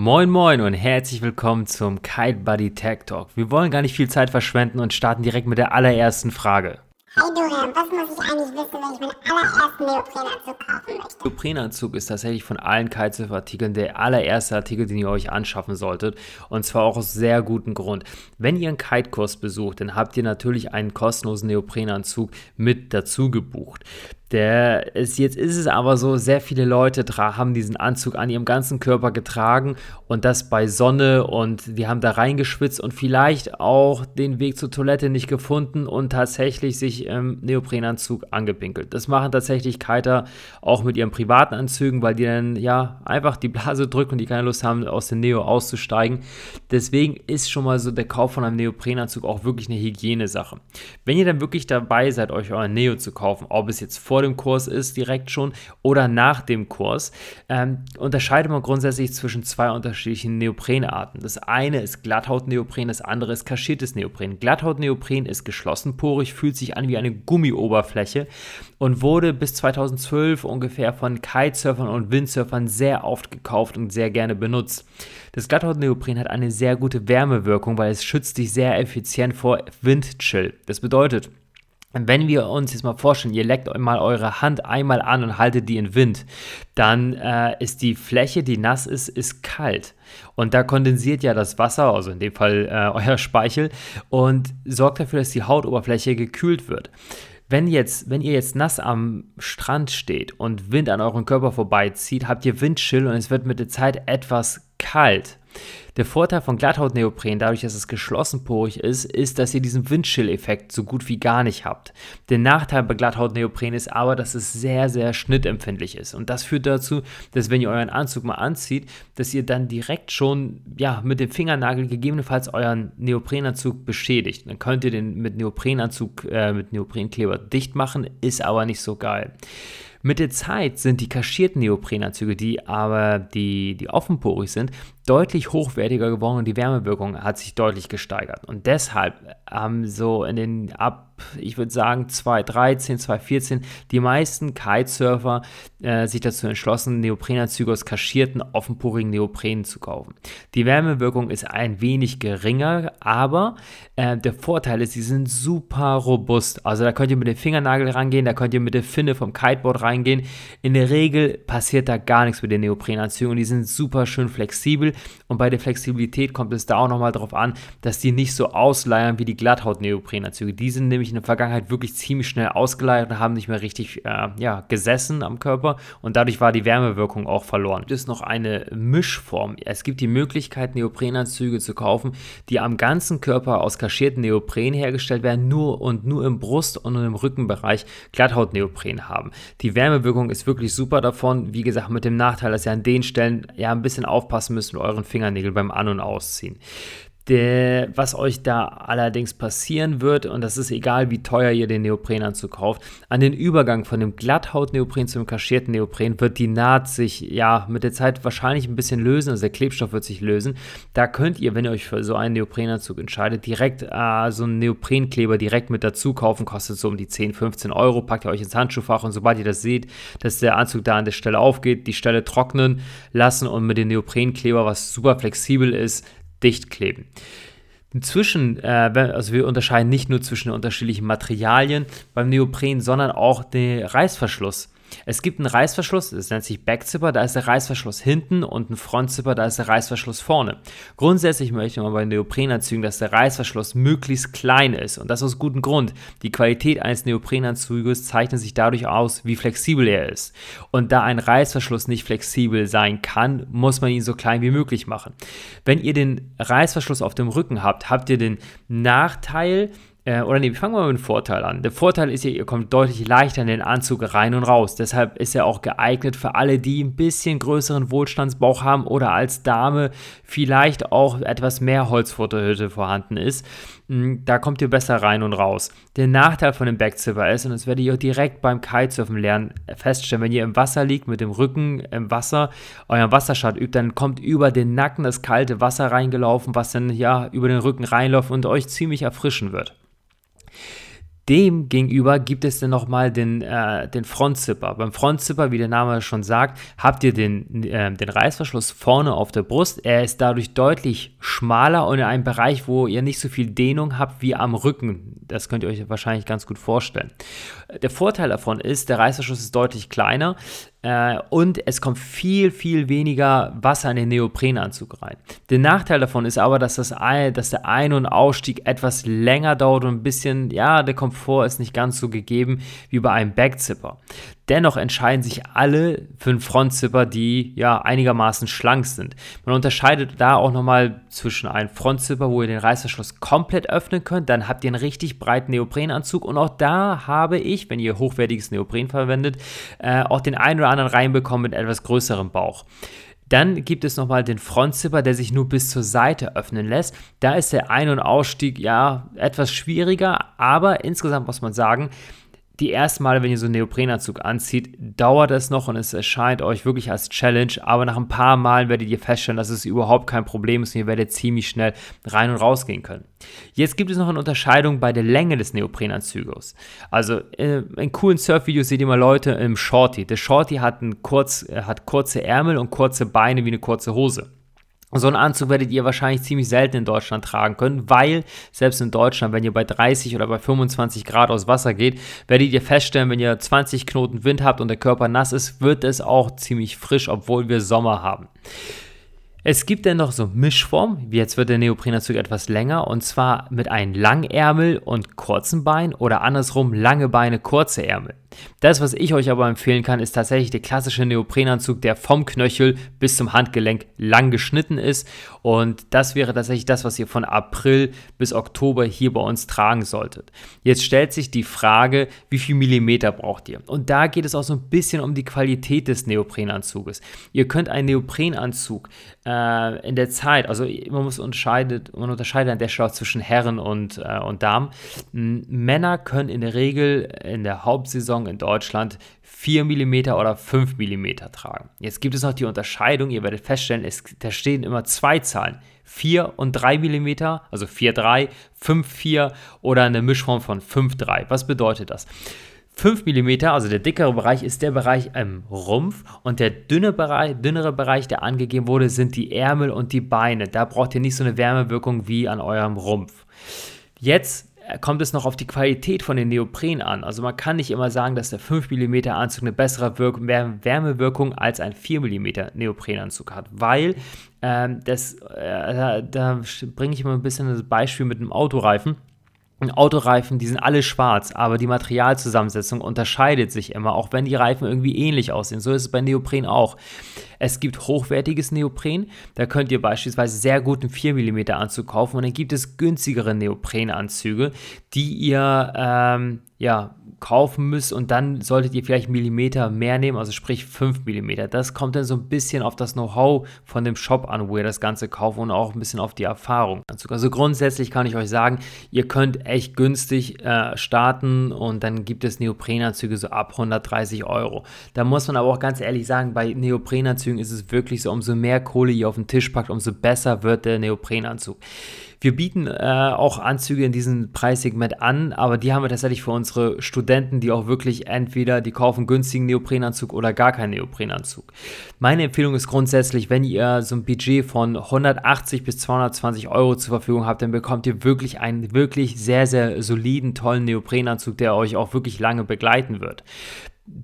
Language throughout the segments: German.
Moin Moin und herzlich willkommen zum Kite Buddy Tech Talk. Wir wollen gar nicht viel Zeit verschwenden und starten direkt mit der allerersten Frage. Hey Dorian, was muss ich eigentlich wissen, wenn ich meinen allerersten Neoprenanzug kaufen möchte? Neoprenanzug ist tatsächlich von allen Kitesurf-Artikeln der allererste Artikel, den ihr euch anschaffen solltet. Und zwar auch aus sehr gutem Grund. Wenn ihr einen Kite-Kurs besucht, dann habt ihr natürlich einen kostenlosen Neoprenanzug mit dazu gebucht. Der ist, jetzt ist es aber so, sehr viele Leute haben diesen Anzug an ihrem ganzen Körper getragen und das bei Sonne und die haben da reingeschwitzt und vielleicht auch den Weg zur Toilette nicht gefunden und tatsächlich sich im Neoprenanzug angepinkelt. Das machen tatsächlich Kiter auch mit ihren privaten Anzügen, weil die dann ja einfach die Blase drücken und die keine Lust haben, aus dem Neo auszusteigen. Deswegen ist schon mal so der Kauf von einem Neoprenanzug auch wirklich eine Hygienesache. Wenn ihr dann wirklich dabei seid, euch euren Neo zu kaufen, ob es jetzt vor vor dem Kurs ist, direkt schon, oder nach dem Kurs, ähm, unterscheidet man grundsätzlich zwischen zwei unterschiedlichen Neoprenarten. Das eine ist Glatthaut-Neopren, das andere ist kaschiertes Neopren. Glatthaut-Neopren ist geschlossenporig, fühlt sich an wie eine Gummioberfläche und wurde bis 2012 ungefähr von Kitesurfern und Windsurfern sehr oft gekauft und sehr gerne benutzt. Das Glatthaut-Neopren hat eine sehr gute Wärmewirkung, weil es schützt dich sehr effizient vor Windchill. Das bedeutet, wenn wir uns jetzt mal vorstellen, ihr leckt mal eure Hand einmal an und haltet die in Wind, dann äh, ist die Fläche, die nass ist, ist kalt. Und da kondensiert ja das Wasser, also in dem Fall äh, euer Speichel, und sorgt dafür, dass die Hautoberfläche gekühlt wird. Wenn, jetzt, wenn ihr jetzt nass am Strand steht und Wind an euren Körper vorbeizieht, habt ihr Windchill und es wird mit der Zeit etwas kalt. Der Vorteil von Glatthautneopren, dadurch, dass es geschlossenporig ist, ist, dass ihr diesen Windchill-Effekt so gut wie gar nicht habt. Der Nachteil bei Glatthautneopren ist aber, dass es sehr, sehr schnittempfindlich ist. Und das führt dazu, dass wenn ihr euren Anzug mal anzieht, dass ihr dann direkt schon ja, mit dem Fingernagel gegebenenfalls euren Neoprenanzug beschädigt. Dann könnt ihr den mit Neoprenanzug, äh, mit Neoprenkleber dicht machen, ist aber nicht so geil. Mit der Zeit sind die kaschierten Neoprenanzüge, die aber die, die offenporig sind, deutlich hochwertiger geworden und die Wärmewirkung hat sich deutlich gesteigert. Und deshalb haben so in den ab, ich würde sagen 2013, 2014 die meisten Kitesurfer äh, sich dazu entschlossen, Neoprenanzüge aus kaschierten, offenporigen Neoprenen zu kaufen. Die Wärmewirkung ist ein wenig geringer, aber äh, der Vorteil ist, sie sind super robust. Also da könnt ihr mit dem Fingernagel rangehen, da könnt ihr mit der Finne vom Kiteboard reingehen. In der Regel passiert da gar nichts mit den Neoprenanzügen und die sind super schön flexibel und bei der Flexibilität kommt es da auch nochmal darauf an, dass die nicht so ausleiern wie die Glatthaut-Neoprenanzüge. Die sind nämlich in der Vergangenheit wirklich ziemlich schnell ausgeleiert und haben nicht mehr richtig äh, ja, gesessen am Körper und dadurch war die Wärmewirkung auch verloren. Es ist noch eine Mischform. Es gibt die Möglichkeit, Neoprenanzüge zu kaufen, die am ganzen Körper aus kaschierten Neopren hergestellt werden, nur und nur im Brust- und im Rückenbereich Glatthaut-Neopren haben. Die Wärmewirkung ist wirklich super davon. Wie gesagt, mit dem Nachteil, dass ihr an den Stellen ja ein bisschen aufpassen müsst mit euren Fingernägeln beim An- und Ausziehen. Der, was euch da allerdings passieren wird, und das ist egal, wie teuer ihr den Neoprenanzug kauft, an den Übergang von dem Glatthaut-Neopren zum kaschierten Neopren wird die Naht sich ja mit der Zeit wahrscheinlich ein bisschen lösen, also der Klebstoff wird sich lösen. Da könnt ihr, wenn ihr euch für so einen Neoprenanzug entscheidet, direkt äh, so einen Neoprenkleber direkt mit dazu kaufen, kostet so um die 10, 15 Euro, packt ihr euch ins Handschuhfach und sobald ihr das seht, dass der Anzug da an der Stelle aufgeht, die Stelle trocknen lassen und mit dem Neoprenkleber, was super flexibel ist, dicht kleben. Inzwischen, äh, also wir unterscheiden nicht nur zwischen unterschiedlichen Materialien beim Neopren, sondern auch den Reißverschluss. Es gibt einen Reißverschluss, das nennt sich Backzipper, da ist der Reißverschluss hinten und ein Frontzipper, da ist der Reißverschluss vorne. Grundsätzlich möchte man bei Neoprenanzügen, dass der Reißverschluss möglichst klein ist und das aus gutem Grund. Die Qualität eines Neoprenanzuges zeichnet sich dadurch aus, wie flexibel er ist. Und da ein Reißverschluss nicht flexibel sein kann, muss man ihn so klein wie möglich machen. Wenn ihr den Reißverschluss auf dem Rücken habt, habt ihr den Nachteil, äh, oder nee, fangen wir mal mit dem Vorteil an. Der Vorteil ist ja, ihr kommt deutlich leichter in den Anzug rein und raus. Deshalb ist er auch geeignet für alle, die ein bisschen größeren Wohlstandsbauch haben oder als Dame vielleicht auch etwas mehr Holzfutterhütte vorhanden ist. Hm, da kommt ihr besser rein und raus. Der Nachteil von dem Backzipper ist, und das werdet ihr auch direkt beim Kitesurfen lernen, feststellen, wenn ihr im Wasser liegt, mit dem Rücken im Wasser, euren Wasserstart übt, dann kommt über den Nacken das kalte Wasser reingelaufen, was dann ja über den Rücken reinläuft und euch ziemlich erfrischen wird. Dem gegenüber gibt es dann nochmal den, äh, den Frontzipper. Beim Frontzipper, wie der Name schon sagt, habt ihr den, äh, den Reißverschluss vorne auf der Brust. Er ist dadurch deutlich schmaler und in einem Bereich, wo ihr nicht so viel Dehnung habt wie am Rücken. Das könnt ihr euch wahrscheinlich ganz gut vorstellen. Der Vorteil davon ist, der Reißverschluss ist deutlich kleiner äh, und es kommt viel, viel weniger Wasser in den Neoprenanzug rein. Der Nachteil davon ist aber, dass, das dass der Ein- und Ausstieg etwas länger dauert und ein bisschen, ja, der Komfort ist nicht ganz so gegeben wie bei einem Backzipper. Dennoch entscheiden sich alle für einen Frontzipper, die ja einigermaßen schlank sind. Man unterscheidet da auch nochmal zwischen einem Frontzipper, wo ihr den Reißverschluss komplett öffnen könnt, dann habt ihr einen richtig breiten Neoprenanzug und auch da habe ich, wenn ihr hochwertiges Neopren verwendet, äh, auch den einen oder anderen reinbekommen mit etwas größerem Bauch. Dann gibt es nochmal den Frontzipper, der sich nur bis zur Seite öffnen lässt. Da ist der Ein- und Ausstieg ja etwas schwieriger, aber insgesamt muss man sagen, die ersten Male, wenn ihr so einen Neoprenanzug anzieht, dauert es noch und es erscheint euch wirklich als Challenge, aber nach ein paar Malen werdet ihr feststellen, dass es überhaupt kein Problem ist und ihr werdet ziemlich schnell rein und rausgehen können. Jetzt gibt es noch eine Unterscheidung bei der Länge des Neoprenanzuges. Also äh, in coolen Surfvideos seht ihr mal Leute im Shorty. Der Shorty hat, kurz, äh, hat kurze Ärmel und kurze Beine wie eine kurze Hose. So einen Anzug werdet ihr wahrscheinlich ziemlich selten in Deutschland tragen können, weil selbst in Deutschland, wenn ihr bei 30 oder bei 25 Grad aus Wasser geht, werdet ihr feststellen, wenn ihr 20 Knoten Wind habt und der Körper nass ist, wird es auch ziemlich frisch, obwohl wir Sommer haben. Es gibt dann noch so Mischform, jetzt wird der Neoprenanzug etwas länger und zwar mit einem Langärmel und kurzen Bein oder andersrum lange Beine, kurze Ärmel. Das, was ich euch aber empfehlen kann, ist tatsächlich der klassische Neoprenanzug, der vom Knöchel bis zum Handgelenk lang geschnitten ist. Und das wäre tatsächlich das, was ihr von April bis Oktober hier bei uns tragen solltet. Jetzt stellt sich die Frage, wie viel Millimeter braucht ihr? Und da geht es auch so ein bisschen um die Qualität des Neoprenanzuges. Ihr könnt einen Neoprenanzug äh, in der Zeit, also man muss unterscheidet, man unterscheidet an der Stelle zwischen Herren und, äh, und Damen. Männer können in der Regel in der Hauptsaison in Deutschland 4 mm oder 5 mm tragen. Jetzt gibt es noch die Unterscheidung, ihr werdet feststellen, es, da stehen immer zwei Zahlen. 4 und 3 mm, also 4,3, 5,4 oder eine Mischform von 5,3. Was bedeutet das? 5 mm, also der dickere Bereich, ist der Bereich im Rumpf und der dünne Bereich, dünnere Bereich, der angegeben wurde, sind die Ärmel und die Beine. Da braucht ihr nicht so eine Wärmewirkung wie an eurem Rumpf. Jetzt kommt es noch auf die Qualität von den Neopren an. Also man kann nicht immer sagen, dass der 5 mm Anzug eine bessere Wirk Wärmewirkung als ein 4 mm Neoprenanzug hat, weil ähm, das, äh, da, da bringe ich immer ein bisschen das Beispiel mit einem Autoreifen. Autoreifen, die sind alle schwarz, aber die Materialzusammensetzung unterscheidet sich immer, auch wenn die Reifen irgendwie ähnlich aussehen. So ist es bei Neopren auch. Es gibt hochwertiges Neopren, da könnt ihr beispielsweise sehr guten 4 mm Anzug kaufen und dann gibt es günstigere Neoprenanzüge, die ihr ähm, ja, kaufen müsst und dann solltet ihr vielleicht Millimeter mehr nehmen, also sprich 5 Millimeter. Das kommt dann so ein bisschen auf das Know-how von dem Shop an, wo ihr das Ganze kauft und auch ein bisschen auf die Erfahrung. Also grundsätzlich kann ich euch sagen, ihr könnt echt günstig äh, starten und dann gibt es Neoprenanzüge so ab 130 Euro. Da muss man aber auch ganz ehrlich sagen, bei Neoprenanzügen ist es wirklich so, umso mehr Kohle ihr auf den Tisch packt, umso besser wird der Neoprenanzug. Wir bieten äh, auch Anzüge in diesem Preissegment an, aber die haben wir tatsächlich für unsere Studenten, die auch wirklich entweder die kaufen günstigen Neoprenanzug oder gar keinen Neoprenanzug. Meine Empfehlung ist grundsätzlich, wenn ihr so ein Budget von 180 bis 220 Euro zur Verfügung habt, dann bekommt ihr wirklich einen wirklich sehr, sehr soliden, tollen Neoprenanzug, der euch auch wirklich lange begleiten wird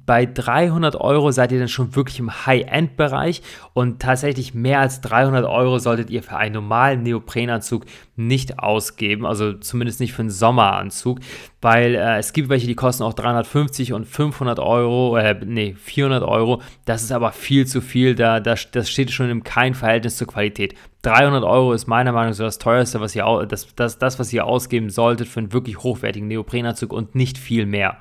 bei 300 Euro seid ihr dann schon wirklich im High-End-Bereich und tatsächlich mehr als 300 Euro solltet ihr für einen normalen Neoprenanzug nicht ausgeben, also zumindest nicht für einen Sommeranzug, weil äh, es gibt welche, die kosten auch 350 und 500 Euro, äh, nee, 400 Euro. Das ist aber viel zu viel, da, das, das steht schon in keinem Verhältnis zur Qualität. 300 Euro ist meiner Meinung nach so das teuerste, was ihr, das, das, das, was ihr ausgeben solltet für einen wirklich hochwertigen Neoprenanzug und nicht viel mehr.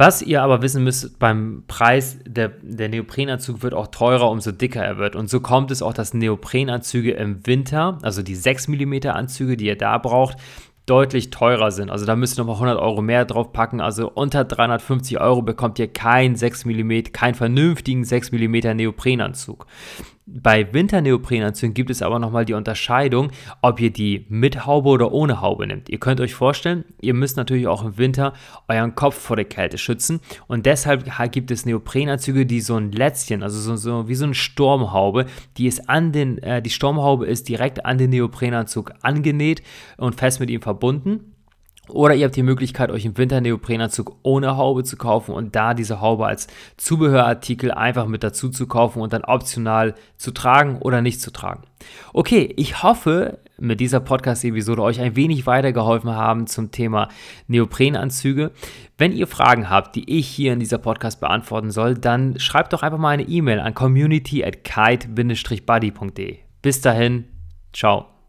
Was ihr aber wissen müsst, beim Preis, der, der Neoprenanzug wird auch teurer, umso dicker er wird. Und so kommt es auch, dass Neoprenanzüge im Winter, also die 6 mm Anzüge, die ihr da braucht, deutlich teurer sind. Also da müsst ihr nochmal 100 Euro mehr drauf packen. Also unter 350 Euro bekommt ihr keinen 6 mm, keinen vernünftigen 6 mm Neoprenanzug. Bei Winterneoprenanzügen gibt es aber nochmal die Unterscheidung, ob ihr die mit Haube oder ohne Haube nehmt. Ihr könnt euch vorstellen, ihr müsst natürlich auch im Winter euren Kopf vor der Kälte schützen und deshalb gibt es Neoprenanzüge, die so ein Lätzchen, also so, so wie so eine Sturmhaube, die ist an den, äh, die Sturmhaube ist direkt an den Neoprenanzug angenäht und fest mit ihm verbunden. Oder ihr habt die Möglichkeit, euch im Winter Neoprenanzug ohne Haube zu kaufen und da diese Haube als Zubehörartikel einfach mit dazu zu kaufen und dann optional zu tragen oder nicht zu tragen. Okay, ich hoffe, mit dieser Podcast-Episode euch ein wenig weitergeholfen haben zum Thema Neoprenanzüge. Wenn ihr Fragen habt, die ich hier in dieser Podcast beantworten soll, dann schreibt doch einfach mal eine E-Mail an community at kite-buddy.de. Bis dahin, ciao.